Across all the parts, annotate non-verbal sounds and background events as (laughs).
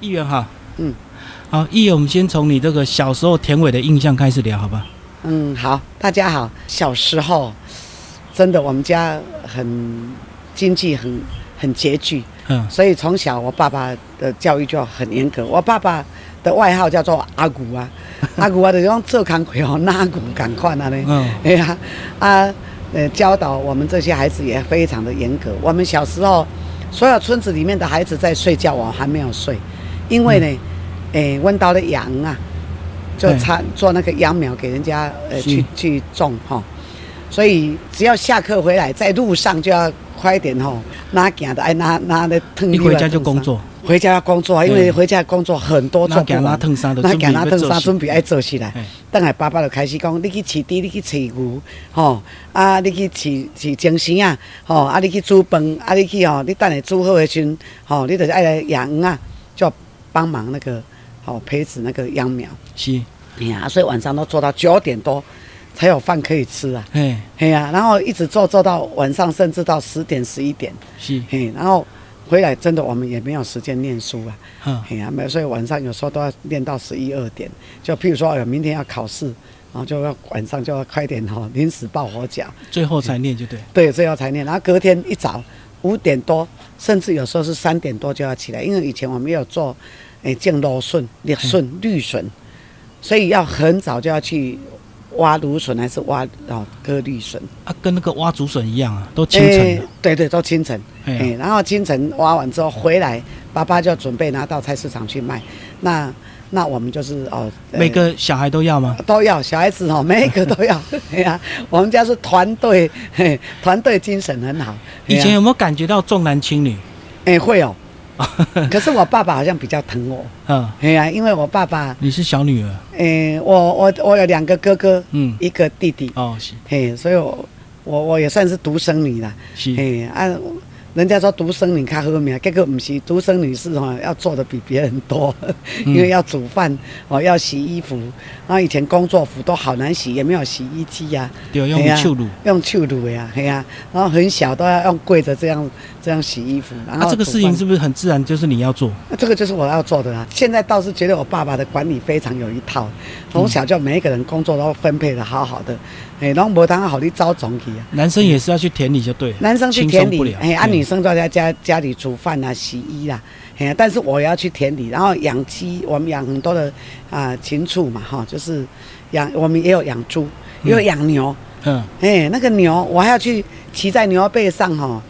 议员好，嗯，好，议员，我们先从你这个小时候田尾的印象开始聊，好吧？嗯，好，大家好。小时候，真的我们家很经济很很拮据，嗯，所以从小我爸爸的教育就很严格。我爸爸的外号叫做阿古啊，(laughs) 阿古啊，就是用做工课哦，拉古赶快啊呢。嗯，(laughs) 哎呀，啊，呃，教导我们这些孩子也非常的严格。我们小时候，所有村子里面的孩子在睡觉，我还没有睡，因为呢，诶、温到了羊啊，就对插做那个秧苗给人家呃去去种哈，所以只要下课回来，在路上就要快一点吼，拿行的爱拿拿的腾。一回家就工，作，回家要工作，因为回家工作很多做不完。烫衫的，那给他烫衫，准准备要做起来。哎，等下爸爸就开始讲，你去饲猪，你去饲牛，吼，啊，你去饲饲精神啊，吼，啊，你去煮饭，啊，你去吼，你等下煮好的时阵，吼，你就是爱来养啊，就帮忙那个，好，培植那个秧苗。是，哎呀，所以晚上都做到九点多才有饭可以吃啊。嘿，嘿呀、然后一直做做到晚上，甚至到十点十一点。是，嘿，然后回来真的我们也没有时间念书啊。嗯，嘿呀、没有，所以晚上有时候都要练到十一二点。就譬如说，哎，明天要考试，然后就要晚上就要快点哈、临时抱佛脚，最后才念就对，对，最后才念。然后隔天一早五点多，甚至有时候是三点多就要起来，因为以前我们有做诶种芦笋、绿笋、绿笋，所以要很早就要去挖芦笋还是挖哦割绿笋。啊，跟那个挖竹笋一样啊，都清晨对对，都清晨。哎哎，然后清晨挖完之后回来，爸爸就准备拿到菜市场去卖。那那我们就是哦，呃每个小孩都要吗？都要，小孩子哦，(laughs) 每一个都要。哎呀，我们家是团队，嘿，团队精神很好。以前有没有感觉到重男轻女？哎会哦，(laughs) 可是我爸爸好像比较疼我。嗯，哎呀，因为我爸爸，你是小女儿，哎，我我我有两个哥哥，嗯，一个弟弟，哦，是。嘿，所以我我我也算是独生女啦。是，嘿，啊，人家说独生女较好命，结果不是，独生女是哈、要做的比别人多，因为要煮饭哦，要洗衣服，然后以前工作服都好难洗，也没有洗衣机呀、对，用手乳。用手撸呀，嘿呀、然后很小都要用跪着这样这样洗衣服，然后啊，这个事情是不是很自然？就是你要做，那这个就是我要做的啊！现在倒是觉得我爸爸的管理非常有一套，从小就每一个人工作都分配的好好的，哎，然后没当好你招总去啊。男生也是要去田里就对了，男生去田里，哎，啊，嗯女生都在家家里煮饭啊、洗衣啦，哎，但是我要去田里，然后养鸡，我们养很多的啊禽畜嘛，哈，就是养，我们也有养猪，也有养牛，嗯，哎，那个牛我还要去骑在牛背上哈，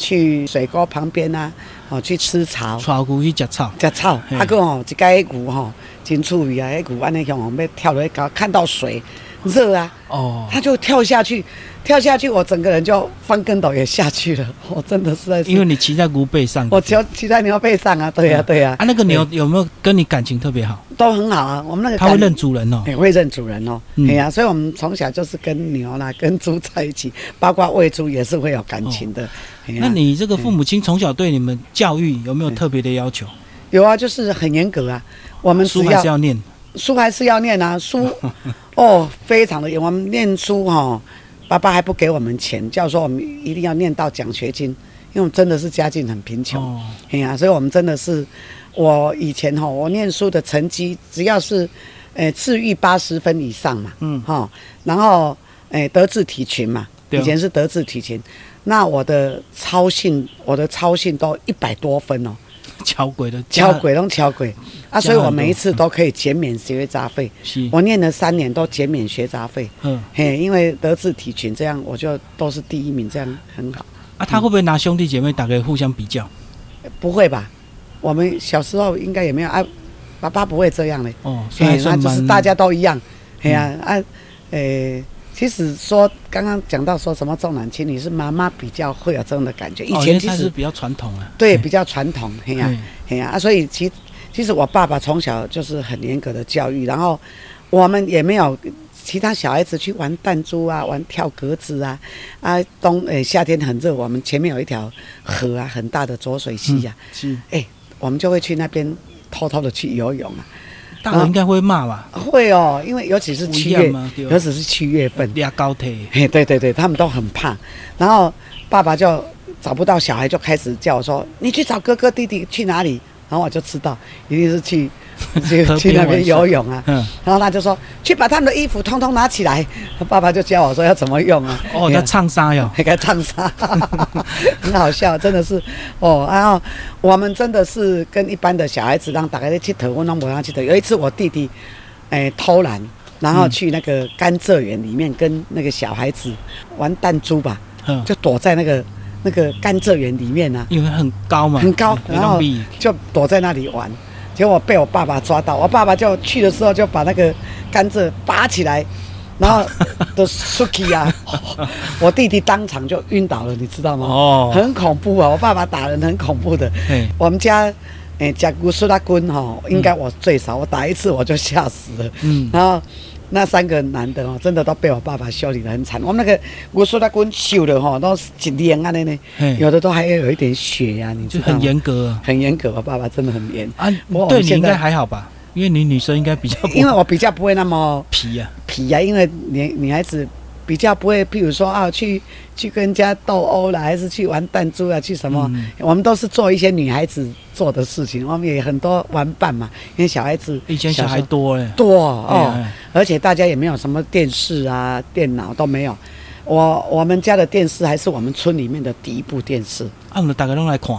去水沟旁边啊，哦，去吃草。炒牛去吃草，食草，嘿啊个哦，一个牛吼，真趣味啊！迄牛安尼向往要跳落去高，看到水热啊，哦，他就跳下去，跳下去，我整个人就翻跟斗也下去了。(laughs) 我真的是在，因为你骑在牛背上，我骑骑在牛背上啊，对呀、对呀、啊，那个牛有没有跟你感情特别好？都很好啊。我们那个感它会认主人哦。也会认主人哦，嗯哎呀、所以我们从小就是跟牛啦、跟猪在一起，包括喂猪也是会有感情的。那你这个父母亲从小对你们教育有没有特别的要求？有啊，就是很严格啊。我们书还是要念，书还是要念啊，书 (laughs) 哦，非常的严。我们念书哈、爸爸还不给我们钱，叫说我们一定要念到奖学金，因为我们真的是家境很贫穷，哦，哎呀、所以我们真的是，我以前哈、我念书的成绩只要是，呃，自育八十分以上嘛，嗯。哈、然后，诶、德智体群嘛，以前是德智体群，那我的操性，我的操性都一百多分哦。(laughs) 巧鬼的 (laughs) 敲鬼拢敲鬼啊，所以我每一次都可以减免学杂费。是，我念了三年都减免学杂费，嗯，嘿，因为德智体群这样，我就都是第一名，这样很好。啊，他会不会拿兄弟姐妹打给互相比较？不会吧？我们小时候应该也没有啊，爸爸不会这样的，哦，所以蛮就是大家都一样，哎呀啊，诶。其实说刚刚讲到说什么重男轻女，是妈妈比较会有这样的感觉。以前其实比较传统啊，嘿对比较传统，嘿呀、嘿嘿呀、啊，所以其其实我爸爸从小就是很严格的教育，然后我们也没有其他小孩子去玩弹珠啊，玩跳格子啊，啊冬诶、夏天很热，我们前面有一条河啊，很大的浊水溪呀、是。哎、我们就会去那边偷偷的去游泳啊，大人应该会骂吧？会哦，因为尤其是七月尤其是七月份，压高铁，嘿，对对对，他们都很怕。然后爸爸就找不到小孩，就开始叫我说：“你去找哥哥弟弟去哪里？”然后我就知道一定是去去去那边游泳啊。嗯，然后他就说去把他们的衣服通通拿起来，他 (laughs) 爸爸就教我说要怎么用啊。哦，哎呀他唱沙哟，(laughs) 还该唱沙，(laughs) 很好笑，真的是哦。然后我们真的是跟一般的小孩子让大家去头，我拢不让去头。有一次我弟弟，哎、偷懒，然后去那个甘蔗园里面跟那个小孩子玩弹珠吧，嗯，就躲在那个那个甘蔗园里面啊，因为很高嘛，很高，然后就躲在那里玩。结果被我爸爸抓到，我爸爸就去的时候就把那个甘蔗拔起来，然后 (laughs) 的 Suki 啊，我弟弟当场就晕倒了，你知道吗？哦，很恐怖啊！我爸爸打人很恐怖的。我们家，诶、甲骨苏拉棍哈，应该我最少，我打一次我就吓死了。嗯，然后那三个男的哦，真的都被我爸爸修理的很惨。我们那个我说他滚修的哈，都是一连啊的呢，有的都还有一点血呀、你？就很严格。很严格，我爸爸真的很严。啊，我对你应该还好吧？因为你女生应该比较因为我比较不会那么皮呀，皮呀、因为女女孩子比较不会，譬如说啊，去去跟人家斗殴了，还是去玩弹珠啊，去什么，嗯我们都是做一些女孩子做的事情。我们也很多玩伴嘛，因为小孩子以前小孩多嘞，多哦，哎，而且大家也没有什么电视啊、电脑都没有。我我们家的电视还是我们村里面的第一部电视。啊，我们大家都来看，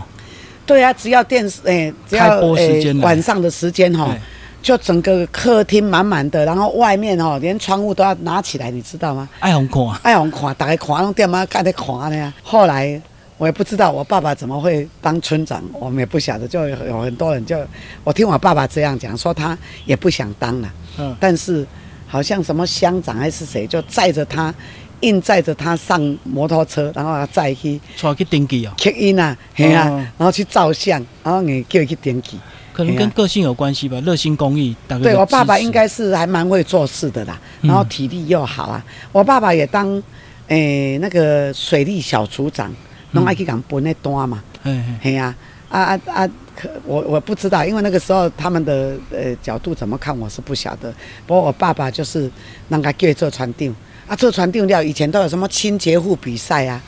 对啊，只要电视，哎、只开要播时间晚上的时间哈、对就整个客厅满满的，然后外面哦，连窗户都要拿起来，你知道吗？爱红看，哎，我们看，大家看，弄电妈盖在看的呀。后来我也不知道我爸爸怎么会当村长，我们也不晓得，就有有很多人就我听我爸爸这样讲，说他也不想当了，嗯，但是好像什么乡长还是谁，就载着他，硬载着他上摩托车，然后啊载去出去登记哦，check in 啊，嘿啊，哦然后去照相，然后你叫他去登记。可能跟个性有关系吧，热心公益，大概对我爸爸应该是还蛮会做事的啦，嗯然后体力又好啊。我爸爸也当诶、那个水利小组长，拢爱去讲分那单嘛，哎哎，嘿呀、啊，啊啊啊！可我我不知道，因为那个时候他们的呃角度怎么看我是不晓得。不过我爸爸就是那个叫做船长。啊，做船长了以前都有什么清洁户比赛啊，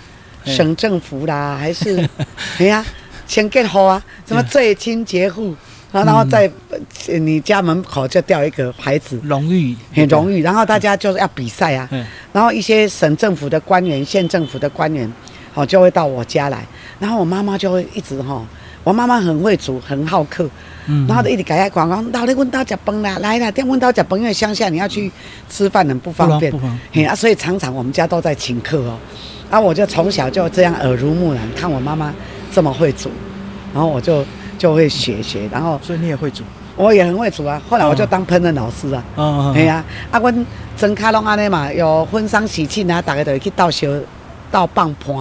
省政府啦，还是 (laughs) 哎呀，清洁户啊，什么最清洁户，然后在呃你家门口就吊一个牌子，荣誉。很荣誉，然后大家就是要比赛啊，嗯。然后一些省政府的官员、县政府的官员，哦，就会到我家来，然后我妈妈就会一直哈、我妈妈很会煮，很好客，嗯。然后就一直给他广告，到你问到食饭啦，来啦，电问到食饭，因为乡下你要去吃饭很不方便。嘿啊，所以常常我们家都在请客哦，啊，我就从小就这样耳濡目染，看我妈妈这么会煮，然后我就就会学学，然后所以你也会煮，我也很会煮啊，后来我就哦当烹饪老师啊。嗯，系啊，啊，阮整卡拢安尼嘛，有婚丧喜庆啊，大家都会去倒烧、倒棒盘。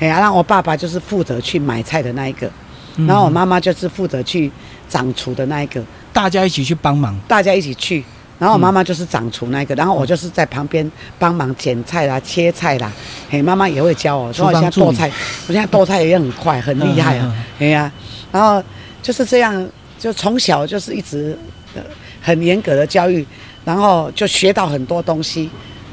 嘿啊，让我爸爸就是负责去买菜的那一个，嗯然后我妈妈就是负责去掌厨的那一个，大家一起去帮忙，大家一起去。然后我妈妈就是掌厨那一个，然后我就是在旁边帮忙剪菜啦、切菜啦。嘿，妈妈也会教我，所以我现在剁菜，我现在剁菜也很快，很厉害啊嗯嗯嗯。嘿呀、然后就是这样，就从小就是一直呃很严格的教育，然后就学到很多东西。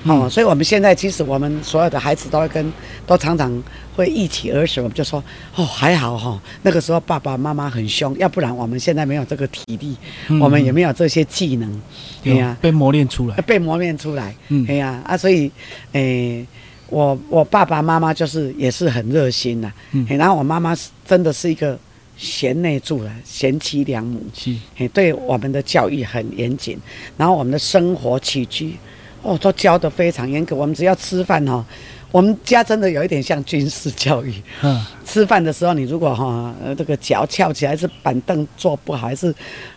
哦，嗯所以我们现在其实我们所有的孩子都会跟，都常常会一起儿时，我们就说哦还好哈、那个时候爸爸妈妈很凶，要不然我们现在没有这个体力，嗯。我们也没有这些技能，对呀、有被磨练出来，被磨练出来，嗯。对呀啊，所以，诶、我我爸爸妈妈就是也是很热心呐、嗯。然后我妈妈是真的是一个贤内助了，贤妻良母，是，嘿，对我们的教育很严谨，然后我们的生活起居，哦，都教得非常严格。我们只要吃饭哈、我们家真的有一点像军事教育。嗯，吃饭的时候，你如果哈、呃这个脚翘起来，是板凳坐不好，还是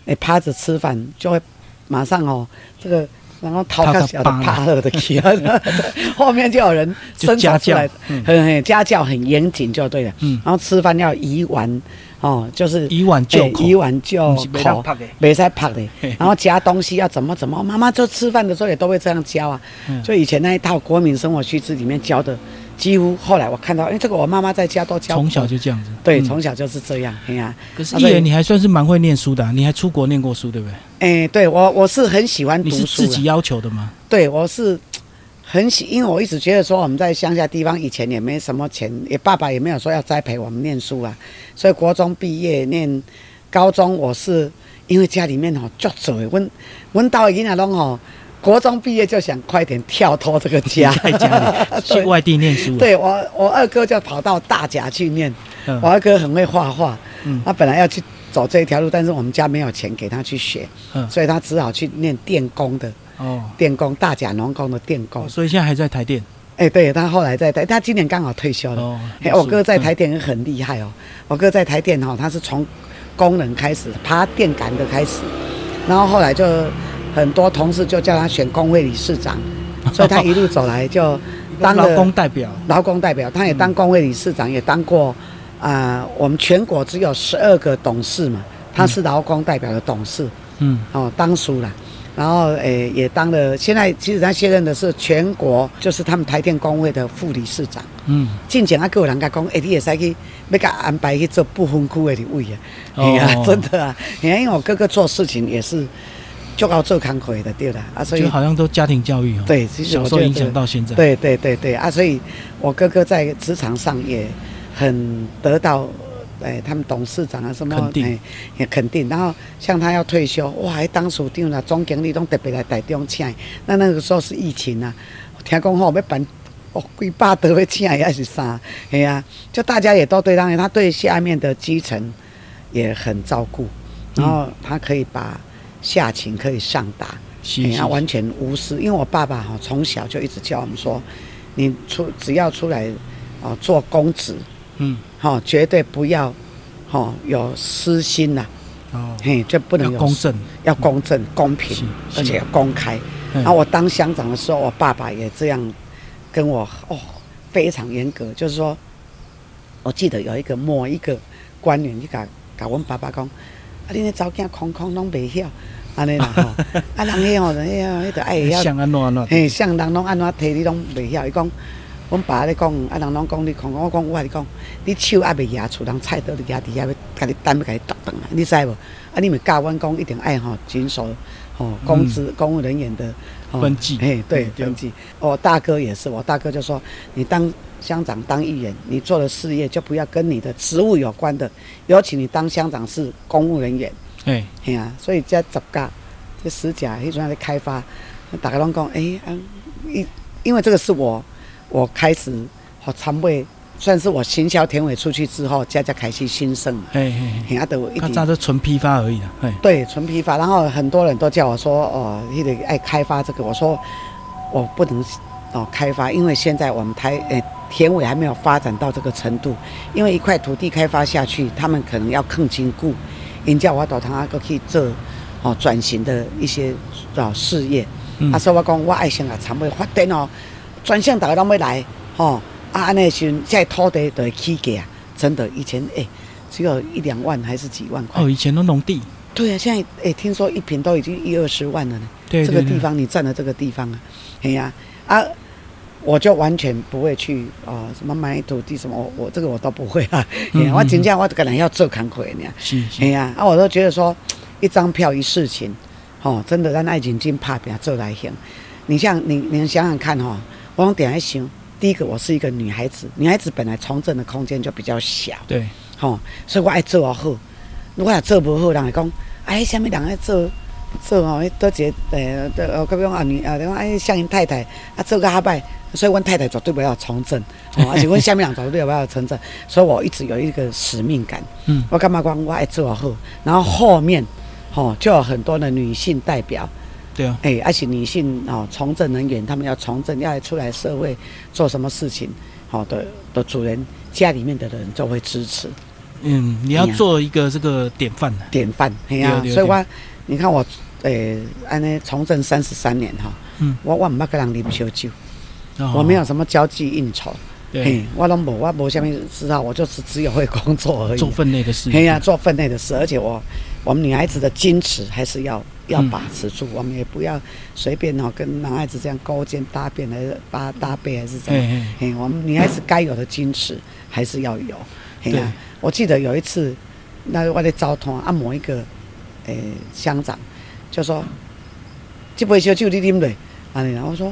诶趴着吃饭，就会马上哦这个。然后逃开小的怕了的去，(laughs) 后面就有人就家出来教，嗯很很家教很严谨就对了。嗯然后吃饭要移碗，哦，就是以碗就口，欸以碗就口，没在拍的。然后夹东西要怎么怎么，妈妈就吃饭的时候也都会这样教啊。嗯就以前那一套国民生活须知里面教的，几乎后来我看到，哎，这个我妈妈在家都教。从小就这样子，对，嗯从小就是这样。哎呀，可是啊所以一言你还算是蛮会念书的啊、你还出国念过书，对不对？哎，对我我是很喜欢读你是书。自己要求的吗？对，我是很喜，因为我一直觉得说我们在乡下地方以前也没什么钱，也爸爸也没有说要栽培我们念书啊，所以国中毕业念高中我是因为家里面吼足做的，阮阮兜的囡仔拢吼，国中毕业就想快点跳脱这个家，在家里 (laughs) 去外地念书。，对我我二哥就跑到大甲去念，嗯。我二哥很会画画，嗯。他本来要去走这一条路，但是我们家没有钱给他去学，嗯，所以他只好去念电工的，哦，电工大甲农工的电工哦。所以现在还在台电。哎、对他后来在台，他今年刚好退休了。哦嘿，我哥在台电也很厉害哦。我哥在台电哈、他是从工人开始，爬电杆的开始，然后后来就很多同事就叫他选工会理事长，(laughs) 所以他一路走来就当劳了工代表。劳工代表，他也当工会理事长，也当过啊、我们全国只有十二个董事嘛，他是劳工代表的董事嗯，哦，当属了。然后诶，也当了，现在其实他卸任的是全国，就是他们台电工会的副理事长。嗯，进前啊，还有人甲讲，诶、你会使去要甲安排去做不分区的立委啊，哦呀啊，(laughs) 真的啊，你看，因为我哥哥做事情也是就靠做工课的，对啦，啊，所以就好像都家庭教育哦。，对，其实小时候影响到现在。，对对对对啊，所以我哥哥在职场上也很得到。哎，他们董事长啊，什么肯定哎也肯定。然后像他要退休，哇，还当署长啦，总经理都特别来台中请的。那那个时候是疫情啊，听讲吼要办哦，几百多要请的还是啥？哎呀、就大家也都对他，他对下面的基层也很照顾，然后他可以把下情可以上达。是是哎呀，完全无私。因为我爸爸哈从小就一直教我们说，你出只要出来哦做公职，嗯，哈、绝对不要哈、有私心呐、哦，嘿，就不能有公正。要公正、公平而且要公开。嗯然后我当乡长的时候，我爸爸也这样跟我哦，非常严格，就是说，我记得有一个某一个官员就甲甲阮爸爸讲，啊，恁那查某囝空空拢袂晓，安尼啦吼，(laughs) 啊，人迄吼，迄啊，迄个爱会晓。嘿，像人拢安怎摕你拢袂晓。伊讲，阮爸咧讲，啊人拢讲你空空，我讲我甲你讲，你手还袂压厝，人菜刀你压伫遐要甲你担要甲你剁断啊，你知无？啊，你咪教阮讲一定爱吼遵守吼公职、公务人员的、吼分际嘿，对分际。我大哥也是，我大哥就说，你当乡长当议员，你做的事业就不要跟你的职务有关的，尤其你当乡长是公务人员。哎，嘿啊，所以这十家、这十甲迄阵在开发，大家拢讲，诶、啊，因因为这个是我我开始和参委，算是我行销田尾出去之后，家家开始兴盛嘛，嘿嘿嘿，嘿啊，都纯批发而已啦。嘿，对纯批发，然后很多人都叫我说，哦，你得爱开发这个，我说我不能哦开发，因为现在我们台诶、田尾还没有发展到这个程度，因为一块土地开发下去，他们可能要更坚固，人叫我到他个去做哦转型的一些哦事业，嗯啊，所以我讲我爱先啊参会发展哦，专项大家拢要来吼，啊安尼的时阵，这土地就会起价，真的以前诶、只有一两万还是几万块。哦，以前都农地。对啊，现在诶、听说一平都已经一二十万了呢。对这个地方你占了这个地方啊，哎呀啊，我就完全不会去啊、什么买土地什么，我我这个我都不会啊。嗯我真正我可能要做工课呢。是是。哎呀，啊，我都觉得说，一张票一事情，哦，真的咱爱认真拍拼做来行。你像你你想想看哈、哦，我用点来想，第一个我是一个女孩子，女孩子本来从政的空间就比较小。对，吼、所以我爱做啊好，我若做不好，人会讲，哎，什么人爱做做哦，迄倒一个诶，呃，各种啊女啊，讲哎，像因太太啊做个较歹，所以阮太太绝对不要从政，哦，而且阮下面人绝对不要从政，所以我一直有一个使命感，嗯，我干嘛讲我爱做好，然后后面，吼、就有很多的女性代表，对啊，哎，而且女性哦，从政人员，他们要从政，要出来社会做什么事情，好、的的主人家里面的人就会支持。嗯，你要做一个这个典范的。典范，嘿呀、对对所以我你看我，诶、安尼从政三十三年哈，嗯我我唔捌跟人啉烧酒，哦我没有什么交际应酬，对嘿，我拢无，我无下面知道，我就是只有会工作而已做。分内的事。嘿呀、做分内的事，而且我我们女孩子的矜持还是要要嗯把持住，我们也不要随便哦、跟男孩子这样勾肩搭背还是搭搭背还是怎样，嘿我们女孩子该有的矜持还是要有。嘿呀、对我记得有一次，那我在招通按摩一个诶、乡长就说：“这杯烧酒你啉落？”安尼啦，我说：“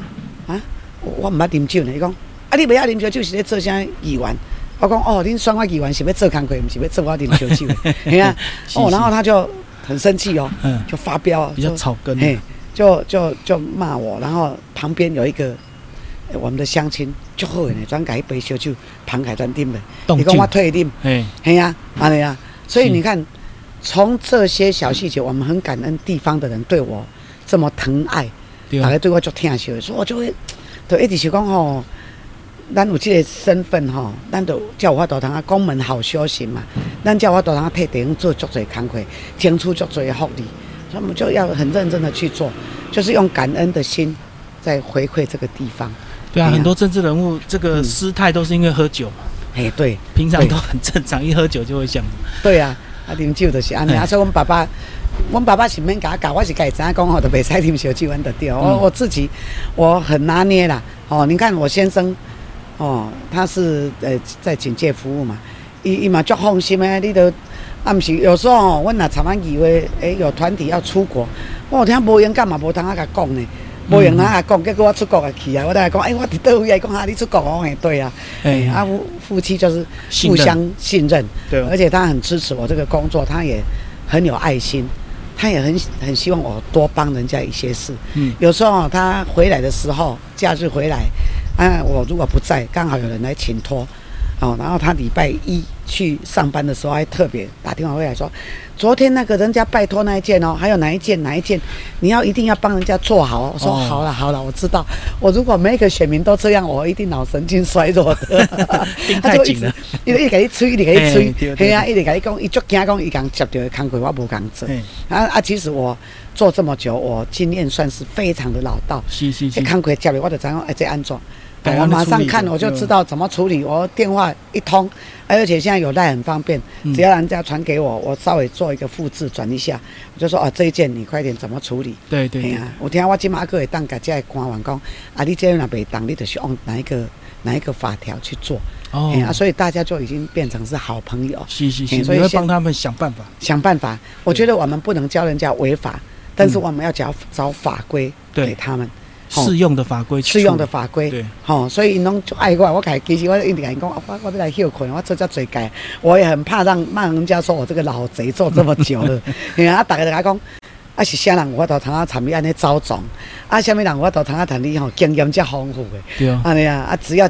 啊，我我毋捌啉酒呢。”伊讲：“啊，你袂晓啉烧酒是咧做啥议员？”我讲哦，恁双我议员是要做工课，不是要做我点小酒的，(laughs) 嘿啊，哦，然后他就很生气哦，嗯，就发飙，比较就草根，嘿，就就就骂我，然后旁边有一个呃我们的乡亲就好呢，专改一杯烧酒旁改专啉的，你讲我，退啉，哎，嘿呀，安尼啊，所以你看，从这些小细节，我们很感恩地方的人对我这么疼爱，对啊。大家，对我就疼惜的，所以我就会，就一直是讲吼，咱有这个身份吼，咱就叫我法度通啊，公门好修行嘛，咱叫我法度通啊，替地方做足侪工课，争取足侪的福利，所以我们就要很认真的去做，就是用感恩的心在回馈这个地方。对啊，很多政治人物这个嗯失态都是因为喝酒嘛，哎，对平常都很正常，一喝酒就会这样。对啊，啊啉酒就是安尼，所以阮爸爸。阮爸爸是免甲我教，我是家己知影讲吼，就袂使啉烧酒，阮就对。我嗯我自己我很拿捏啦。哦，你看我先生，哦，他是呃在警戒服务嘛，伊伊嘛足放心诶，你都啊毋是有时候吼，阮若参啊以为诶有团体要出国，我有听无勇敢嘛无通啊甲讲呢。无用啊讲，结果我出国啊去啊，我来讲，诶、我伫倒位啊，讲啊，你出国哦，嘿，对啊，哎。啊，夫夫妻就是互相信任，对。啊而且他很支持我这个工作，他也很有爱心，他也很很希望我多帮人家一些事。嗯，有时候他回来的时候，假日回来，啊，我如果不在，刚好有人来请托，哦，然后他礼拜一去上班的时候，还特别打电话回来说，昨天那个人家拜托那一件哦，还有哪一件哪一件，你要一定要帮人家做好哦。我说、哦好了好了，我知道，我如果每一个选民都这样，我一定脑神经衰弱的。(laughs) 盯他就一直太紧了，一直一直给你催，一直给你嘿催对，啊，一直给你讲，伊足惊讲伊共接到的工课我无共做。哎，啊啊，其实我做这么久，我经验算是非常的老道。是是是这，工课接了，我就知道哎这安怎。该我马上看我就知道怎么处理，我电话一通，而且现在有赖很方便，嗯只要人家传给我，我稍微做一个复制转一下，我就说啊这一件你快点怎么处理。对对对嘿啊，有听我今马个会当甲这个官员讲，啊你这若袂当，你就是用哪一个哪一个法条去做。哦嘿啊，所以大家就已经变成是好朋友，是是是，嘿所以帮他们想办法。想办法。我觉得我们不能教人家违法，但是我们要找找法规对给他们。吼适用的法规适用的法规，对，吼、所以因拢就爱我，我家其实我一直甲因讲，我我要来休困，我做遮侪届，我也很怕让骂人家说我这个老贼做这么久了，(laughs) 嘿啊，大家就甲讲，啊是啥人有法度通啊参与安尼走总，啊啥物人有法度通啊谈你吼经验遮丰富的，对啊，安尼啊，啊只要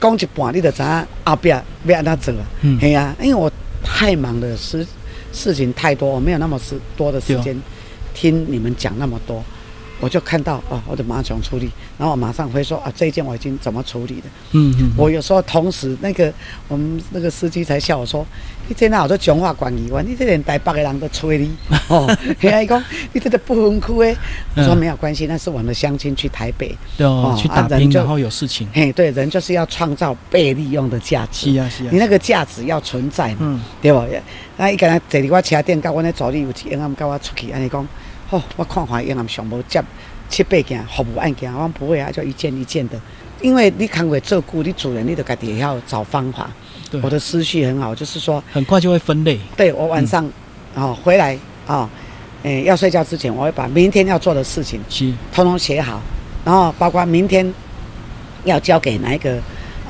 讲一半，你就知影后壁要安怎做。啊，嗯。嘿啊，因为我太忙了，事事情太多，我没有那么时多的时间听你们讲那么多。我就看到啊，我就马上处理，然后我马上会说啊，这一件我已经怎么处理的。嗯嗯，我有时候同时那个我们那个司机才笑我说，你这哪有做强化管理员？你这连台北的人都催你 (laughs) 哦。嘿啊，伊讲你这个不分区诶，我说嗯没有关系，那是我们的乡亲去台北。对哦哦，去打拼，然后有事情，嘿，对，人就是要创造被利用的价值。是啊是啊你，那个价值要存在嘛，嗯，对不？那伊敢若坐伫我车顶，甲我那助理有一英暗甲我出去，安尼讲，吼、我看看英暗上无接七八件服务案件，我讲不会啊，就一件一件的。因为你工会做顾，你主人你都家己也要找方法。对我，的思绪很好，就是说，很快就会分类，对我晚上哦回来哦，诶、要睡觉之前，我会把明天要做的事情是，通通写好，然后包括明天要交给哪一个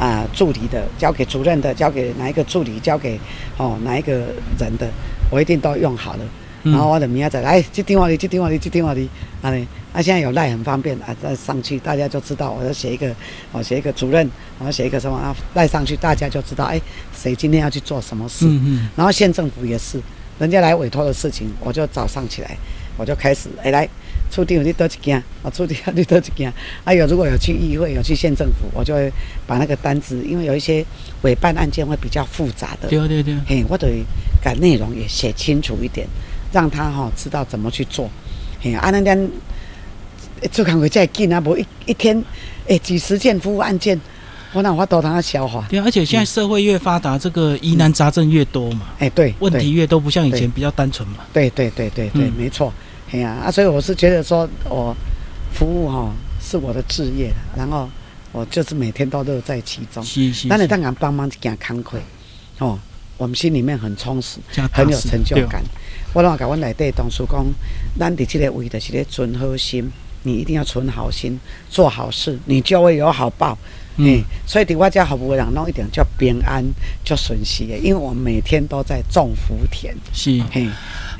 啊、助理的，交给主任的，交给哪一个助理，交给哦哪一个人的，我一定都用好了。嗯。然后我的明仔载来，这电话里，这电话里，这电话里，啊嘞，啊现在有赖很方便啊，再上去大家就知道，我要写一个，我写一个主任，我要写一个什么啊，赖上去大家就知道，哎，谁今天要去做什么事。嗯嗯，然后县政府也是，人家来委托的事情，我就早上起来，我就开始，哎来，处长你多一件，啊处长你多一件，还有如果有去议会，有去县政府，我就会把那个单子，因为有一些委办案件会比较复杂的，对对对，嘿，我得把内容也写清楚一点，让他哈、知道怎么去做，嘿，啊那咱做工会再紧啊，无一一天，诶几十件服务案件，我哪我都让他消化，对啊，而且现在社会越发达，这个疑难杂症越多嘛，哎对，对问题越多，不像以前比较单纯嘛，对对对对对，嗯。没错，哎呀啊，所以我是觉得说，我服务哈、是我的职业，然后我就是每天都乐在其中。是是，是。那你当然帮忙一件工课，哦，我们心里面很充实，很有成就感。我拢甲阮内底同事讲，咱伫即个位就是咧存好心，你一定要存好心，做好事，你就会有好报。嗯，所以伫我家服务人弄一点叫平安，叫顺心的，因为我们每天都在种福田。是，嘿，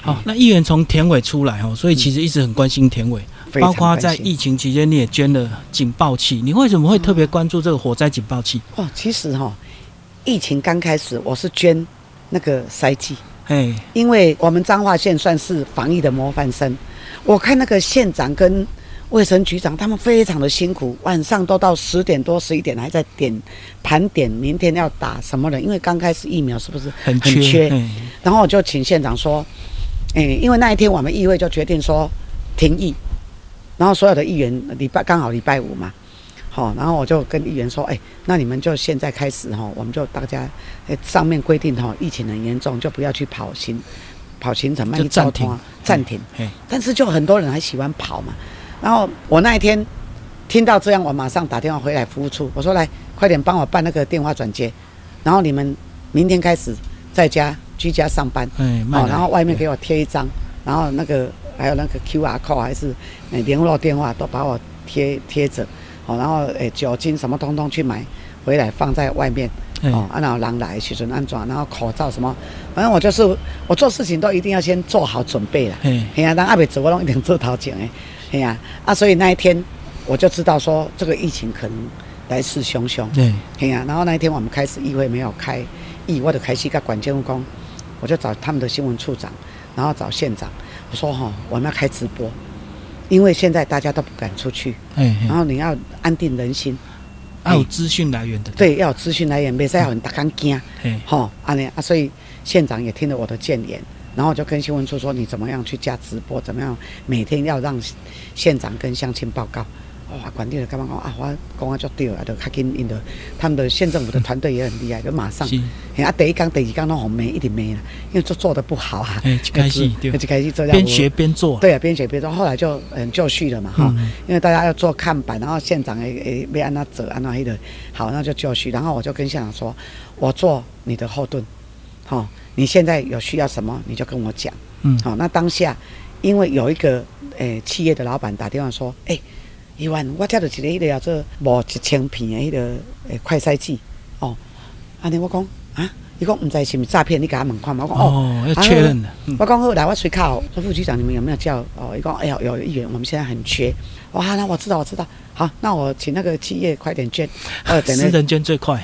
好，那议员从田尾出来哦，所以其实一直很关心田尾，包括在疫情期间你也捐了警报器，你为什么会特别关注这个火灾警报器？哦，其实哈，疫情刚开始我是捐那个塞剂，哎，因为我们彰化县算是防疫的模范生，我看那个县长跟。卫生局长他们非常的辛苦，晚上都到十点多、十一点还在点盘点明天要打什么人，因为刚开始疫苗是不是很缺？然后我就请县长说，哎，因为那一天我们议会就决定说停议，然后所有的议员礼拜刚好礼拜五嘛，好，然后我就跟议员说，哎，那你们就现在开始哈，我们就大家上面规定哈，疫情很严重就不要去跑行跑行程，就暂停暂停。但是就很多人还喜欢跑嘛。然后我那一天听到这样，我马上打电话回来服务处，我说来快点帮我办那个电话转接，然后你们明天开始在家居家上班，哎，好，然后外面给我贴一张，然后那个还有那个 Q R code 还是联络电话都把我贴贴着，哦，然后诶酒精什么通通去买回来放在外面，哦，然后狼来时阵安装，然后口罩什么，反正我就是我做事情都一定要先做好准备了，嘿。呀，当阿伯走我拢一定做头前诶。哎呀，啊，所以那一天我就知道说这个疫情可能来势汹汹。对，哎呀，然后那一天我们开始议会没有开议，我的开始在管监务工，我就找他们的新闻处长，然后找县长，我说哈，我们要开直播，因为现在大家都不敢出去，哎，然后你要安定人心，要有资讯来源的，对，要有资讯来源，别再让人大家惊，哎，好，安尼啊，所以县长也听了我的谏言。然后我就跟新闻处说，你怎么样去加直播？怎么样每天要让县长跟乡亲报告？哇，管地的干嘛讲啊？我公安就对了，就较紧因的，他们的县政府的团队也很厉害，就马上。啊，第一缸、第二缸都红没一点没了，因为做做的不好啊。哎，开始就开始这样。边学边做。对啊，边学边做，后来就嗯就绪了嘛哈。因为大家要做看板，然后县长诶诶被按那走，按那黑的，好，那就就绪。然后我就跟县长说，我做你的后盾，好。你现在有需要什么，你就跟我讲。嗯，好，那当下，因为有一个诶企业的老板打电话说，诶，一万，我听到一个迄个叫做无一千片的迄个诶快筛剂，哦，安尼我讲啊，伊讲唔知是毋是诈骗，你给他问看嘛。我讲哦，要确认的。我讲好，来我随靠说副局长，你们有没有叫？哦，伊讲哎呀，有议员，我们现在很缺。哇，那我知道，我知道。好，那我请那个企业快点捐。呃，(laughs) 等私人捐最快。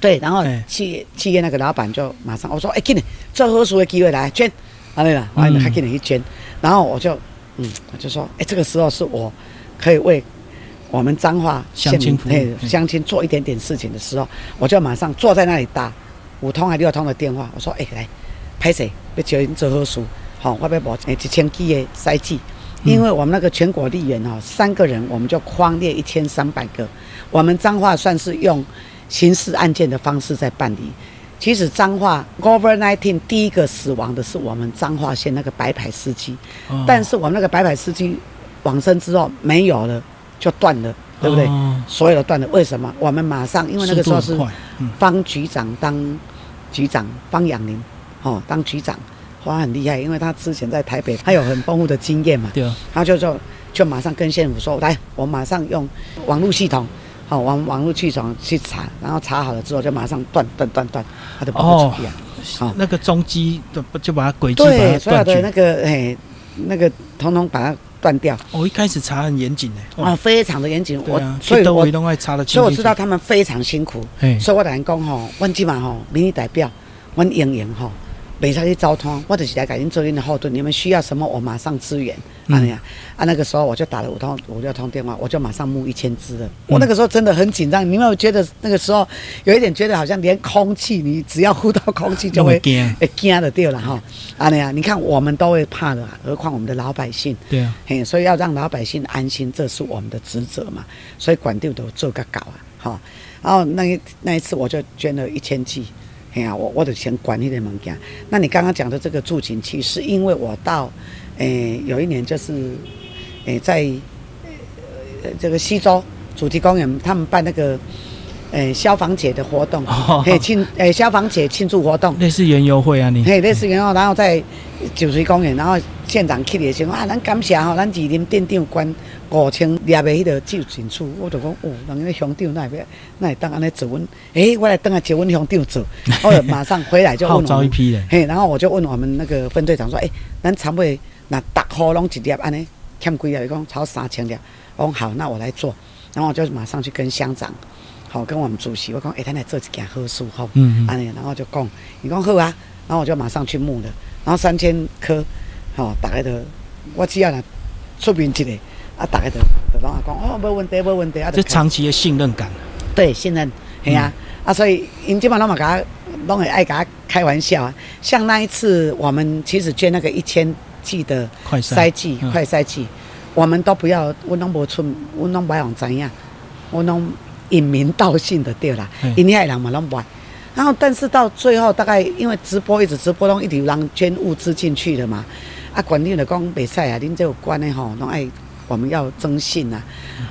对，然后企企业那个老板就马上我说，哎，给你最合数的机会来捐，安尼啦，我还给你去捐，然后我就，嗯，我就说，哎，这个时候是我可以为我们彰化乡亲乡亲做一点点事情的时候，我就马上坐在那里打五通还六通的电话，我说，哎，来，拍谁？要叫人做合数，好，我要报一千几的赛季，因为我们那个全国力员哦，三个人我们就框列一千三百个，我们彰化算是用。刑事案件的方式在办理。其实彰化 COVID-19 第一个死亡的是我们彰化县那个白牌司机，但是我们那个白牌司机往生之后没有了，就断了，对不对？所有的断了，为什么？我们马上，因为那个时候是方局长当局长，方养林哦当局长，哇很厉害，因为他之前在台北，他有很丰富的经验嘛。对啊。他就就就马上跟县府说，来，我马上用网络系统。好，网网络去床去查，然后查好了之后就马上断断断断，它就不出去啊。好，那个中机就就把它轨迹对，所有的那个哎，那个统统把它断掉。我一开始查很严谨的，啊，非常的严谨。我所以我所以我知道他们非常辛苦。所以我等于讲吼，问起码吼，民意代表，阮莹莹吼。没再去交通，或者是来改进做您的后盾。你们需要什么，我马上支援。哎呀，啊，那个时候我就打了五通、五六通电话，我就马上募一千支了。我那个时候真的很紧张，你有没有觉得那个时候有一点觉得好像连空气，你只要呼到空气就会惊，会惊的掉了哈。啊，那呀，你看我们都会怕的，何况我们的老百姓。对啊，嘿，所以要让老百姓安心，这是我们的职责嘛。所以管丢都做个搞啊，好。然后那一那一次我就捐了一千剂。哎呀，我我的钱管一点物件。那你刚刚讲的这个助警器，是因为我到，诶，有一年就是，诶，在，呃，这个西周主题公园，他们办那个，诶，消防节的活动，可以庆，诶，消防节庆祝活动，类似园游会啊，你，嘿，类似园游，然后在主题公园，然后县长去的时候啊，咱感谢吼，咱二林店长捐五千粒的迄个酒进厝，我就讲哦，人家乡长那会那会当安尼做阮，诶，我来当下接阮乡长做，我就马上回来就号召一批人，嘿，然后我就问我们那个分队长说，诶，咱差不多那逐户拢一粒安尼，欠几啊？伊讲超三千粒，我讲好，那我来做，然后我就马上去跟乡长。好，跟我们主席我讲，哎，咱来做一件好事，吼，嗯嗯，安尼，然后就讲，伊讲好啊，然后我就马上去募了，然后三千颗，吼，大概的，我只要来出面一个，啊，大概的，就拢讲，哦，无问题，无问题，啊，这长期的信任感，对，信任，系啊，啊，所以因基本拢嘛甲，拢会爱甲开玩笑啊，像那一次我们其实捐那个一千剂的快筛剂，快筛剂，我们都不要，我拢无出，我拢不用知影，我拢。隐名道姓的对啦，因遐人嘛拢不爱。然后，但是到最后，大概因为直播一直直播，拢一直有人捐物资进去的嘛。啊，管理的讲袂使啊，恁这有关的吼，拢爱我们要征信啊。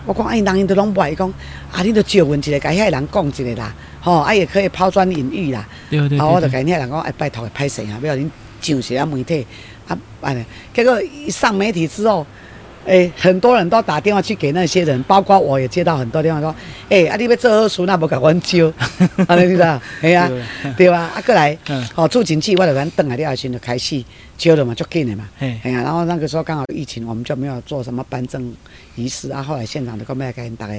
我讲哎，人因都拢不爱，伊讲啊，你都借问一个，甲遐人讲一个啦，吼，啊也可以抛砖引玉啦。对对对。我就甲遐人讲，哎，拜托拍摄啊，不要恁上些啊媒体啊，安尼。结果一上媒体之后。哎，很多人都打电话去给那些人，包括我也接到很多电话说，哎，啊，你要做好事，那无甲阮招，(laughs) 啊，你知道？哎呀，对吧？啊，过来，好，做经济，我就咱等下了先就开始交了嘛，就紧的嘛。哎呀，然后那个时候刚好疫情，我们就没有做什么颁证仪式啊。后来县长的跟麦给大家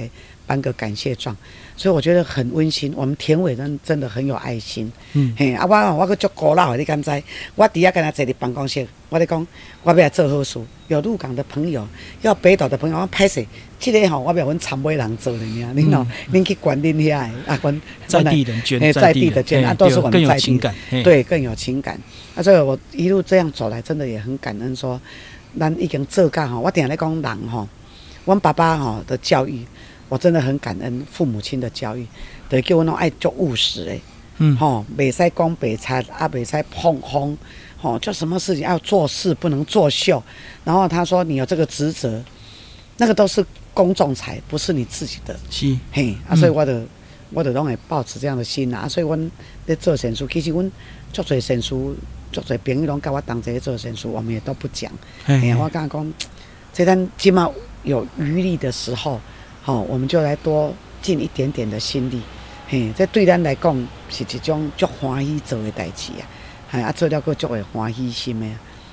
颁个感谢状，所以我觉得很温馨。我们田委真真的很有爱心。嗯，嘿，啊，我我个足古老的，你敢知？我底下跟他坐伫办公室。我咧讲，我要做好事。有鹿港的朋友，要北岛的朋友，我拍摄，这个吼，我要阮参尾人做的呢。恁哦，恁去管恁遐啊，管在地人捐，在地的捐，啊，都是我们在地，对，更有情感。啊，所以我一路这样走来，真的也很感恩。说，咱已经做干吼，我定下咧讲人吼，阮爸爸吼的教育，我真的很感恩父母亲的教育，对，叫我拢爱做务实诶，嗯，吼，袂使讲白菜，啊，袂使碰风。吼，就什么事情要做事，不能作秀。然后他说：“你有这个职责，那个都是公众财，不是你自己的。”是，嘿，啊，所以我的，我的拢会保持这样的心啊。所以，阮在做善事，其实阮足侪善事，足侪朋友拢甲我当这些做善事，我们也都不讲。哎呀，我刚刚讲，这咱起码有余力的时候，吼，我们就来多尽一点点的心力。嘿，这对咱来讲是一种足欢喜做的代志啊。哎，啊，做了个足会欢喜心的，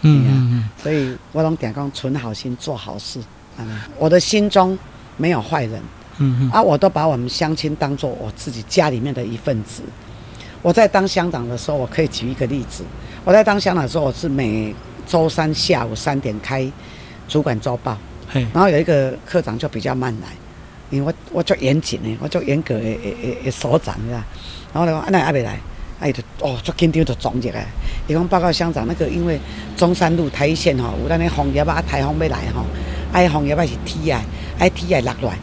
嗯嗯嗯，所以我拢定讲存好心做好事，啊，我的心中没有坏人，嗯嗯，啊，我都把我们乡亲当做我自己家里面的一份子。我在当乡长的时候，我可以举一个例子，我在当乡长的时候，我是每周三下午三点开主管周报，然后有一个科长就比较慢来，因为我我做严谨的，我做严格的的的所长，是吧？然后呢，阿那阿未来。哎，就哦，足紧张就撞起来。伊讲报告乡长，那个因为中山路台一线吼，有咱的枫叶啊，台风要来吼，哎，枫叶啊是天啊，哎天啊落来，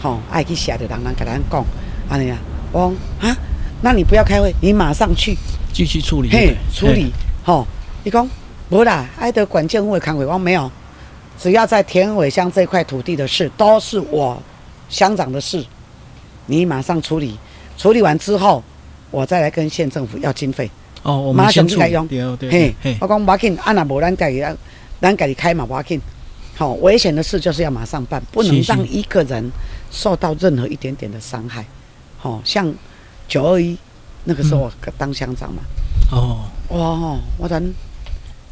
吼，爱去写着人人甲咱讲，安尼啊，我讲啊，那你不要开会，你马上去。继续处理，嘿，处理，吼，伊讲无啦，爱得管建会开会，我没有，只要在田尾乡这块土地的事，都是我乡长的事，你马上处理，处理完之后。我再来跟县政府要经费，哦，我们先用。嘿，我讲马紧，啊那无咱家己，咱家己开嘛，马紧。好，危险的事就是要马上办，不能让一个人受到任何一点点的伤害。好，像九二一那个时候我当乡长嘛。哦。哇吼，我咱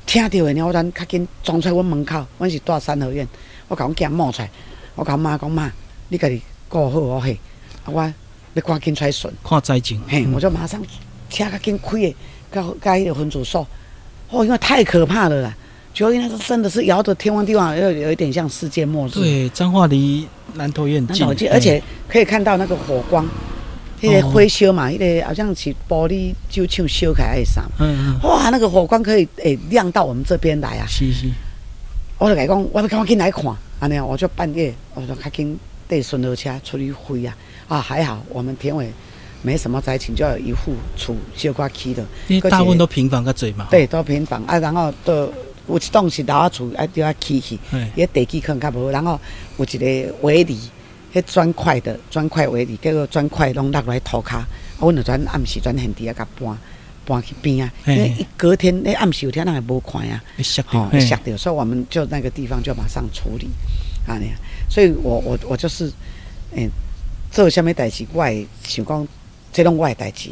听到的呢，我咱较紧冲出来阮门口，阮是住三合院，我甲阮囝冒出来，我甲妈讲妈，你家己顾好我嘿，我。你赶紧出来顺，看灾情，嘿，我就马上车较紧开的，到到迄个分组所，哦，因为太可怕了啦，就因为是真的是摇的天荒地老，有有一点像世界末日。对，彰化离南投院近，而且可以看到那个火光，那个灰烧嘛，那个好像是玻璃就像烧开来啥，嗯嗯，哇，那个火光可以诶亮到我们这边来啊。是是，我就来讲，我要赶紧来看，安尼我就半夜我就赶紧带孙子车出去飞啊。啊，还好，我们田尾没什么灾情，就有一户厝小块起的，因为大部分都平房个嘴嘛。对，都平房啊，然后都有一栋是老厝，啊，就啊起去，也地基可能较无，然后有一个围篱，迄砖块的砖块围篱，结果砖块拢落来土骹，啊，阮就转暗时转现地啊，甲搬搬去边啊，因为一隔天那暗时有天人会无看啊，会吓哦，到，会吓到，所以我们就那个地方就马上处理，啊那样，所以我我我就是，诶、做什么代志，我会想讲，这拢我的代志，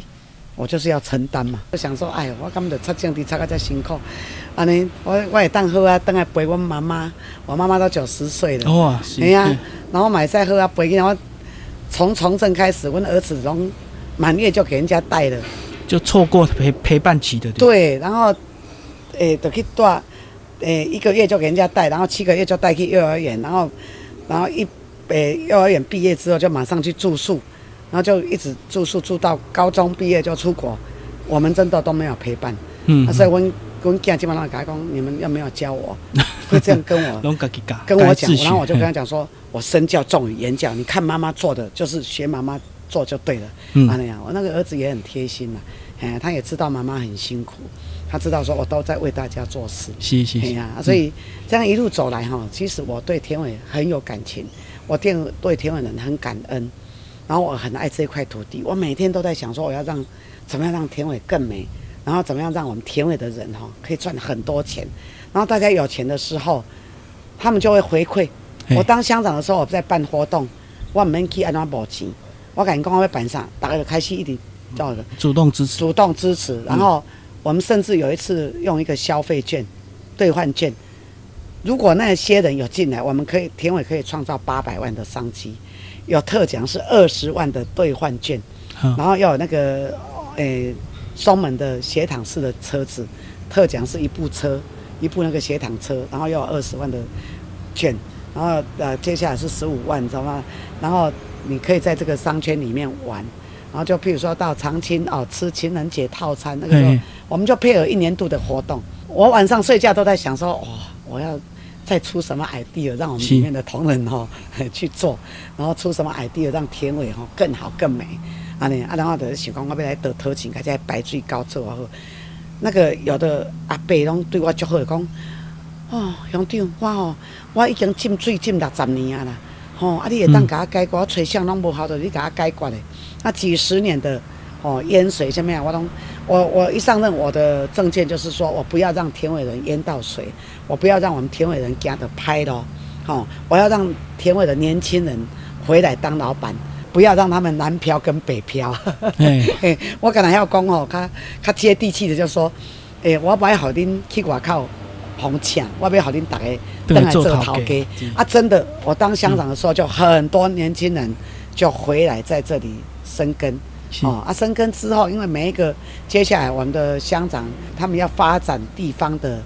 我就是要承担嘛。我想说，哎呦，我根本就出政治出到遮辛苦，安尼我我也当好啊，当来陪我妈妈，我妈妈都九十岁了，哇，是哎呀、嗯然后买菜好啊，陪然后从从政开始，我儿子拢满月就给人家带了。就错过陪陪伴期的，对对，然后，诶，就去带，诶，一个月就给人家带，然后七个月就带去幼儿园，然后，然后一，诶，幼儿园毕业之后就马上去住宿，然后就一直住宿住到高中毕业就出国，我们真的都没有陪伴，嗯啊、所以我我囝基本上跟他讲，你们有没有教我？(laughs) 会这样跟我。跟我讲然后我就跟他嘿讲说，我身教重于言教，你看妈妈做的就是学妈妈做就对了。嗯。啊那样，我那个儿子也很贴心呐、哎，他也知道妈妈很辛苦，他知道说我都在为大家做事。是是是，哎呀、所以这样一路走来哈，其实我对田尾很有感情，我对对田尾人很感恩，然后我很爱这块土地，我每天都在想说我要让怎么样让田尾更美，然后怎么样让我们田尾的人哈可以赚很多钱，然后大家有钱的时候，他们就会回馈。我当乡长的时候，我在办活动，我唔免去安怎募钱，我跟你讲我要办啥，大家就开始一直叫的主动支持，主动支持，然后我们甚至有一次用一个消费券兑换券，如果那些人有进来，我们可以田委可以创造八百万的商机，有特奖是二十万的兑换券，嗯然后要有那个诶双门的斜躺式的车子，特奖是一部车，一部那个斜躺车，然后要有二十万的券，然后呃接下来是十五万，你知道吗？然后你可以在这个商圈里面玩。然后就譬如说到长青哦，吃情人节套餐，那个时候我们就配合一年度的活动。我晚上睡觉都在想说，哇、我要再出什么 idea 让我们里面的同仁哈、(laughs) 去做，然后出什么 idea 让田尾哈、更好更美，啊呢啊，然后就是想讲我要来得头前，而且白水高做好。那个有的阿伯拢对我足好，讲哦，乡长，我吼、我已经浸水浸六十年啊啦，吼、啊，你会当甲我解决，我吹相拢无效，就你甲我解决的。那几十年的哦淹水什么样，我拢我我一上任，我的政见就是说我不要让田尾人淹到水，我不要让我们田尾人家的拍咯，哦，我要让田尾的年轻人回来当老板，不要让他们南漂跟北漂。(laughs) 我刚才要讲哦，较较接地气的，就说，诶、我不要好恁去外口红抢，我要好恁大家对登来做做头家头家嗯啊！真的，我当乡长的时候，就很多年轻人就回来在这里生根。哦啊，生根之后，因为每一个接下来我们的乡长他们要发展地方的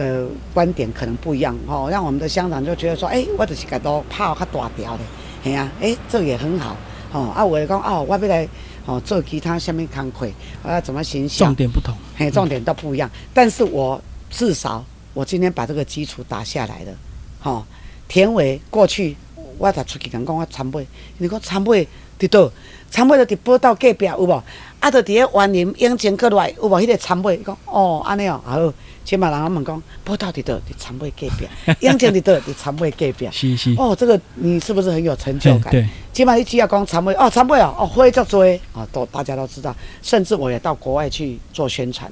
的观点可能不一样哦，让我们的乡长就觉得说，哎、我就是个都泡较大条的，嘿啊，哎、这个也很好哦。啊，我就讲哦，我要来哦做其他下面工课，我要怎么形象重，点不同，嘿，重点都不一样。但是我至少我今天把这个基础打下来了，吼、田伟过去我才出去讲讲我参尾，你讲参尾伫倒？参尾就伫报道隔壁有无？啊，就伫咧园林永靖过来有无？迄、个参尾，伊讲哦，安尼哦，好，起码人问讲报道伫倒？伫参尾隔壁，(laughs) 永靖伫倒？伫参尾隔壁。是是，哦，这个你是不是很有成就感？对，起码你只要讲参会哦，参会哦，哦，会叫做啊，都大家都知道。甚至我也到国外去做宣传，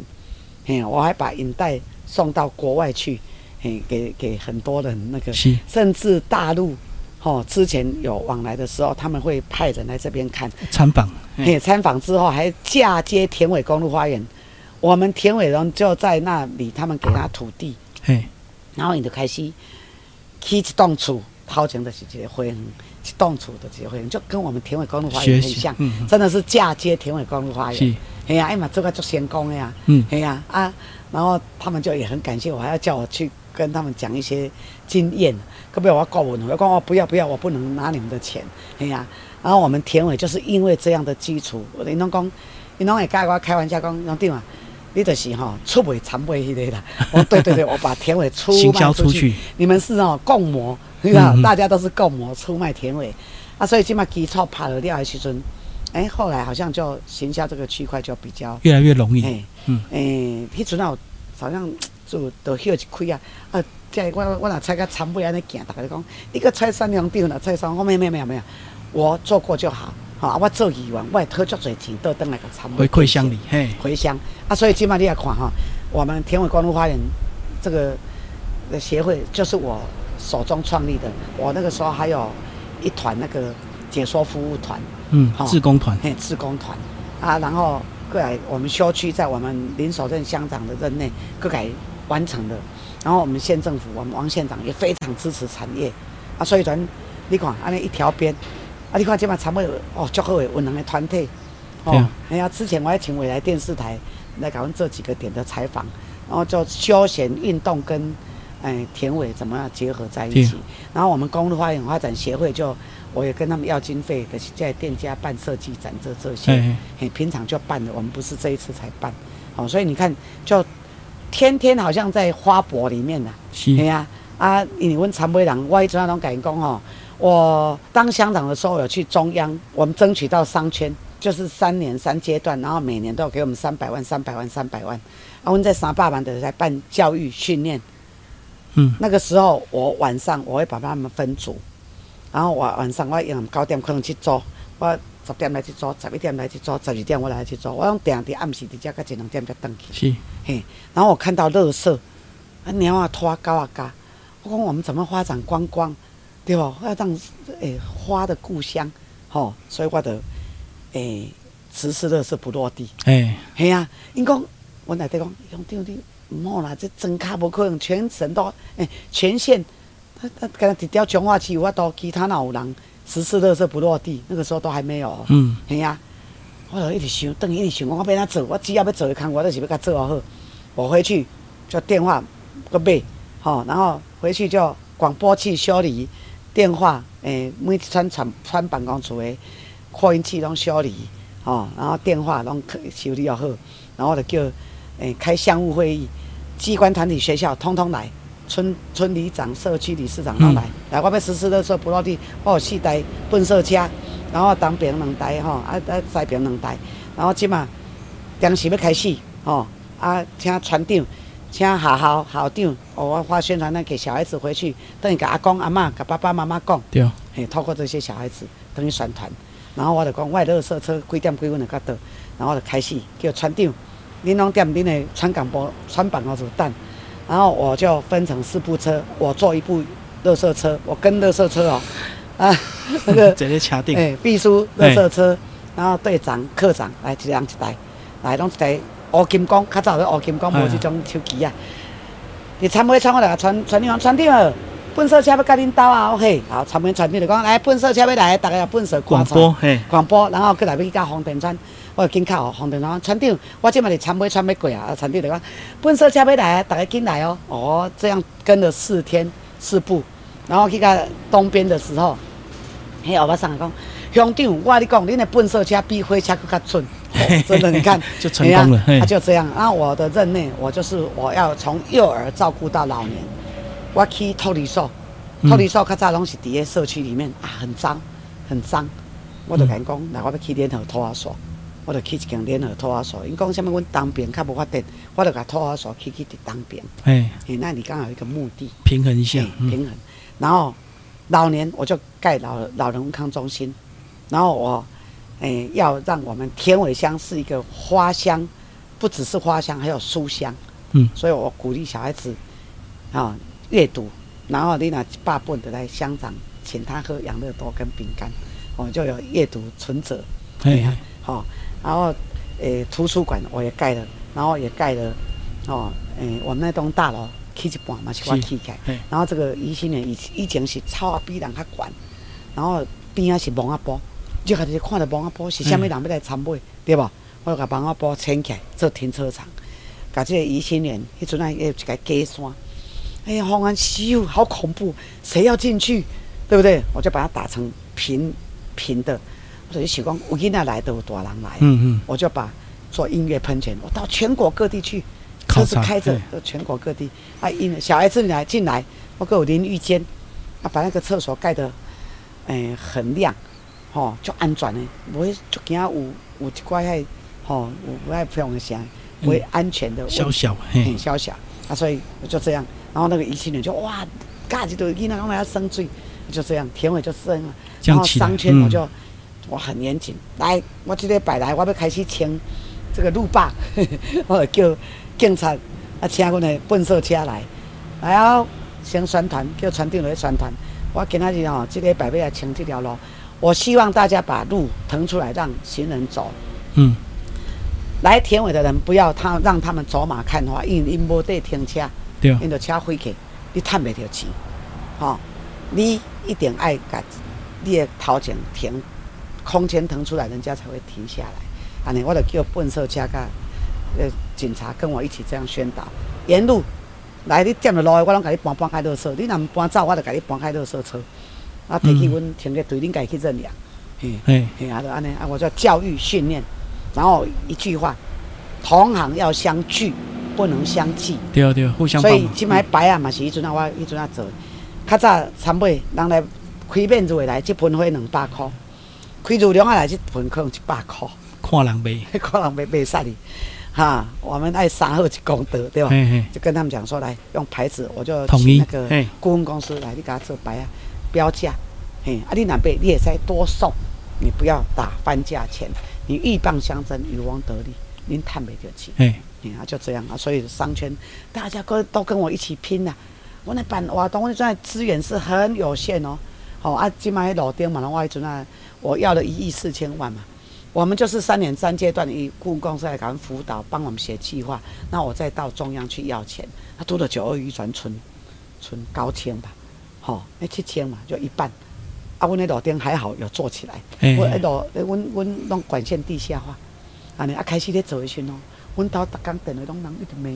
嘿，我还把影带送到国外去，嘿，给给很多人那个，是甚至大陆，哦，之前有往来的时候，他们会派人来这边看，参访，嘿嘿，参访之后还嫁接田尾公路花园，我们田尾人就在那里，他们给他土地，嘿，然后你就开始起一栋厝，头前的是一个花园，一栋厝就是一个花园，就跟我们田尾公路花园很像，嗯嗯。真的是嫁接田尾公路花园。，嘿呀，哎嘛，这个做先锋的呀，嗯。嘿呀啊，然后他们就也很感谢我，还要叫我去跟他们讲一些经验，可不可以我要告我，我讲我不要不要，我不能拿你们的钱，哎呀，然后我们田尾就是因为这样的基础，我的拢讲，伊拢会甲我开玩笑讲，侬对嘛。你就是吼、出尾残尾迄个啦，哦对对对，我把田尾出行卖出去销出去，你们是哦共谋，你知道，嗯嗯大家都是共谋出卖田尾，啊，所以起码基础拍了了的时阵，哎，后来好像就行销这个区块就比较，越来越容易，哎，嗯。哎，迄阵啊，好像就都休一开啊，啊，即我我若猜个参尾安尼行，大家就讲，你个蔡三娘长啦，蔡三，我没有没有没有没有，我做过就好，吼、啊，我做议员，我会讨足侪钱，倒转来甲参回馈乡里，嘿，回乡。啊，所以今麦你也看哈，我们田尾公路花园这个的协会就是我手中创立的，我那个时候还有一团那个解说服务团，嗯，好志工团，嘿，志工团。啊，然后过来我们修区在我们林守镇乡长的任内各改完成的，然后我们县政府，我们王县长也非常支持产业。啊，所以咱你看，安尼一条边，啊，你看这嘛参尾哦，足好的有能的团体，哦哎呀，之前我还请未来电视台来搞我们这几个点的采访，然后就休闲运动跟哎田尾怎么样结合在一起，然后我们公路花园发展协会就我也跟他们要经费，可是在店家办设计展这这些。嘿，嘿。嘿，平常就办的，我们不是这一次才办，哦，所以你看，就天天好像在花博里面呐、是。啊，因为阮参委人，我一直那种讲讲吼，我当乡长的时候有去中央，我们争取到商圈，就是三年三阶段，然后每年都要给我们三百万、三百万、三百万，啊，我们在三百万的在办教育训练，嗯，那个时候我晚上我会把他们分组，然后我晚上我用九点可能去做，我十点来去做，十一点来去做，十二点我来去做，我用定伫暗时伫遮到一两点才回去。是，嘿，然后我看到垃圾，啊鸟啊拖狗啊嘎，我讲我们怎么发展观光，对不？要让诶、花的故乡，吼、所以我的诶实施垃圾不落地。诶，嘿啊，因讲我内底讲，乡长你毋好啦，这真卡无可能，全省都诶、全县，他他敢若一条彰化市有法度，其他哪有人实施垃圾不落地？那个时候都还没有哦。嗯，嘿啊，我就一直想，等于一直想，我要安怎做？我只要要做的工，我就是要甲做好。我回去就电话个买，吼、然后回去就广播器修理，电话诶、每一串传传办公室的扩音器拢修理，吼、然后电话拢修理要好，然后我就叫诶、开商务会议，机关团体学校通通来。村村里长、社区理事长拢来，来，我要实施垃圾不落地，我有四台粪扫车，然后东边两台吼，啊啊西边两台，然后即嘛当时要开始吼，啊请船长，请学校校长，哦我发宣传单给小孩子回去，等于给阿公阿妈、给爸爸妈妈讲，对，嘿，透过这些小孩子等于宣传，然后我就讲我的垃圾车几点几分就到倒，然后我就开始叫船长，恁拢踮恁的船港部船办公室等，然后我就分成四部车，我坐一部垃圾车，我跟垃圾车哦，啊 (laughs) 那个直接掐定，诶，秘书、垃圾车，然后队长、科长来一人一台，来拢一台乌金光，较早咧乌金光无这种手机啊。你参会参我来，传传传长传长儿，粪扫车要甲恁兜啊，OK，好，参会传长就讲来粪扫车要来，逐个也粪扫广播，嘿，广播，然后去那边去甲红电川，我就紧靠哦，红电川船长，我即嘛伫参尾川要过啊，啊船长就讲，粪扫车要来，大家紧来哦。哦，这样跟了四天四步，然后去到东边的时候，迄欧巴上讲，乡长，我跟你讲，恁的粪扫车比火车更较准。哦真的，你看 (laughs) 就成功了嘿嘿啊，就这样。然后我的任内，我就是我要从幼儿照顾到老年，我去托儿所，嗯托儿所较早拢是伫咧社区里面啊，很脏，很脏。我就甲因讲，来，我要去联合托儿所，我就去一间联合托儿所。因讲什么，阮东边较无法电，我就甲托儿所去去伫东边。哎，嘿，那你刚好有一个目的，平衡一下平衡。然后老年我就盖老老人康中心，然后我诶、要让我们田尾乡是一个花乡，不只是花乡，还有书香。嗯所以我鼓励小孩子啊阅读，然后你拿爸本的来乡长请他喝养乐多跟饼干，我就有阅读存折。嘿，嘿好、然后诶、图书馆我也盖了，然后也盖了哦，诶、我们那栋大楼起一半嘛是我是起起来，然后这个宜兴园以以前是草啊比人较悬，然后边啊是芒啊坡，就开始看到芒啊坡是啥物人要来参买，对无？我就甲芒啊坡牵起来做停车场，甲这个宜兴园迄阵啊也有一个假山，哎呀，红安西好恐怖，谁要进去？对不对？我就把它打成平平的，我就想讲有囡仔来都有大人来，嗯嗯，我就把做音乐喷泉，我到全国各地去，车子开着，到全国各地。啊，音小孩子来进来，我给有淋浴间，啊，把那个厕所盖得，诶、很亮，吼、就安全的，不会就惊有有一寡迄，吼、有有迄非常的啥，为安全的小小，嘿。很，小小啊，所以我就这样，然后那个宜兴人就哇，嘎一堆囡仔拢来生水，就这样，田尾就生了，然后商圈我嗯就我很严谨。来，我这个摆来，我要开始清这个路霸，(laughs) 我叫警察啊，请阮的粪扫车来，来后先宣传，叫船长来宣传。我今仔日哦，这礼拜要来清这条路，我希望大家把路腾出来，让行人走。嗯。来田尾的人不要他让他们走马看花，因因无地停车，对，因着车飞去，你赚袂着钱，吼，你一定爱甲你的头前停，空间腾出来，人家才会停下来。安尼，我就叫粪扫车甲呃警察跟我一起这样宣导，沿路来你占着路，我拢甲你搬搬开垃圾，你若毋搬走，我就甲你搬开垃圾车，啊，提起阮停个队，恁家去认领，嘿，嘿，啊，就安尼，啊，我叫教育训练。然后一句话，同行要相聚，不能相忌。对啊对啊，互相所以即摆白啊嘛是迄阵啊，我迄阵啊做。较早参尾人来开面子来，一盆花两百块；开如量啊来，一盆可能一百块。看人卖，(laughs) 看人卖卖啥哩。哈，我们爱三好一功德，对吧？就跟他们讲说，来用牌子，我就请那个顾问公司来，你给他做白啊，标价。嘿，啊，你那边你也再多送，你不要打翻价钱。你鹬蚌相争，渔翁得利，您叹不得气。哎，你看就这样啊，所以商圈大家跟都跟我一起拼呐。我那办哇，东，我现在资源是很有限哦。好啊，今麦老丁嘛，我一阵啊，我要了一亿四千万嘛。我们就是三年三阶段，以顾问公司来给我们辅导，帮我们写计划。那我再到中央去要钱。他多了九二渔船村，村高千吧，好，那七千嘛，就一半。啊，阮迄路顶还好有做起来，阮迄路，阮阮拢管线地下化，安尼啊开始咧做一阵咯。阮兜逐工电话拢人一直骂，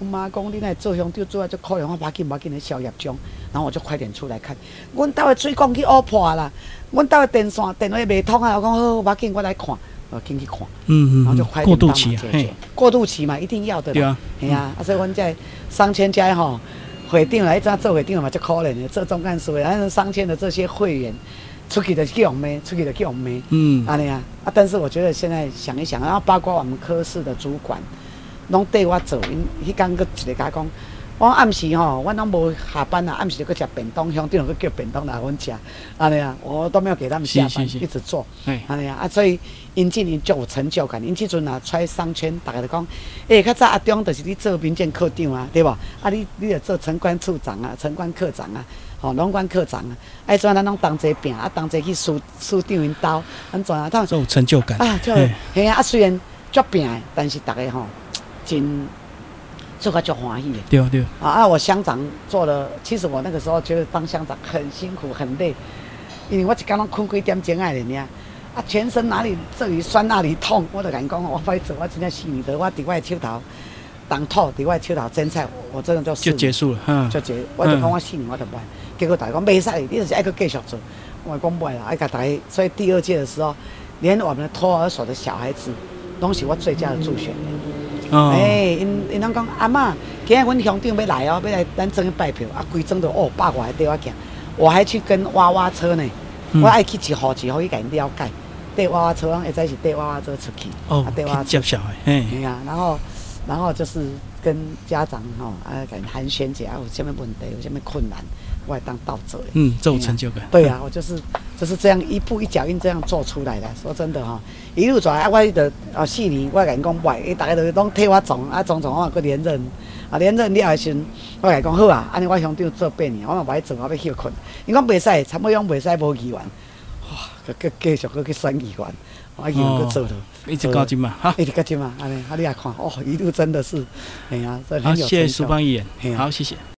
阮妈讲你那做乡就做啊，就可怜我，把紧把紧诶消业中，然后我就快点出来看。阮兜的水管去乌破啦，阮兜的电线电话未通啊，我讲好，把紧我来看，我进去看，嗯嗯，然后就快点帮忙解决。过渡期嘛，一定要的。对啊，系啊，啊所以阮在三千家吼。会长来一阵做会长嘛，就可怜的做总干事的，反正商圈的这些会员，出去的叫我们，出去的叫我们，嗯，安尼啊，啊，但是我觉得现在想一想，然后包括我们科室的主管，拢对我走，因迄天佫一个甲讲。我暗时吼，我拢无下班啊，暗时就去食便当，乡顶去叫便当来阮食，安尼啊，我都没有给他们下班，一直做，安尼啊，啊，所以因今年就有成就感，因即阵啊，出商圈，大家都讲，诶，较早阿中就是你做民建科长啊，对无？啊，你你著做城管处长啊，城管科长啊，吼，农管科长啊，哎，怎咱拢同齐拼，啊，同齐去输输长因兜，安怎啊？他有成就感啊，就嘿啊，虽然足拼，但是逐个吼真。这个就欢喜的，对对。啊啊！我乡长做了，其实我那个时候觉得当乡长很辛苦很累，因为我一刚刚困几点钟爱人呀，啊，全身哪里这里酸那里痛，我都敢讲，我快走，我真正死你的，我伫我手头当土，伫我手头种菜，我真的就就结束了，就结，我就讲我死你我就不，结果大家讲没使，你就是爱去继续做，我讲不啦，爱甲大家，所以第二届的时候，连我们的托儿所的小孩子，拢是我最佳的助选。哎，因因拢讲阿嬷，今日阮乡长要来哦，要来咱庄拜票，啊，规庄都哦百外对我讲，我还去跟娃娃车呢，我爱去一号一号去甲因了解，带娃娃车，或者是带娃娃车出去，哦，带娃娃接小孩，哎，啊，然后然后就是跟家长吼啊，甲因寒暄一下，有啥物问题，有啥物困难。我当道者，嗯，这种成就感。对啊，我就是就是这样一步一脚印这样做出来的。说真的哈，一路走来，我的啊四年，我敢讲袂，大家都拢替我种啊种种，我搁连任。啊连任了时，我敢讲好啊，安尼我乡长做八年，我嘛袂做，我要休困。伊讲袂使，差不多讲袂使无议员，哇，继继续搁去选议员，我议员搁做了，一直到今嘛，哈，一直到今嘛，安尼，啊你也看，哦，一路真的是，哎呀，这很有谢谢苏邦议员，好，谢谢。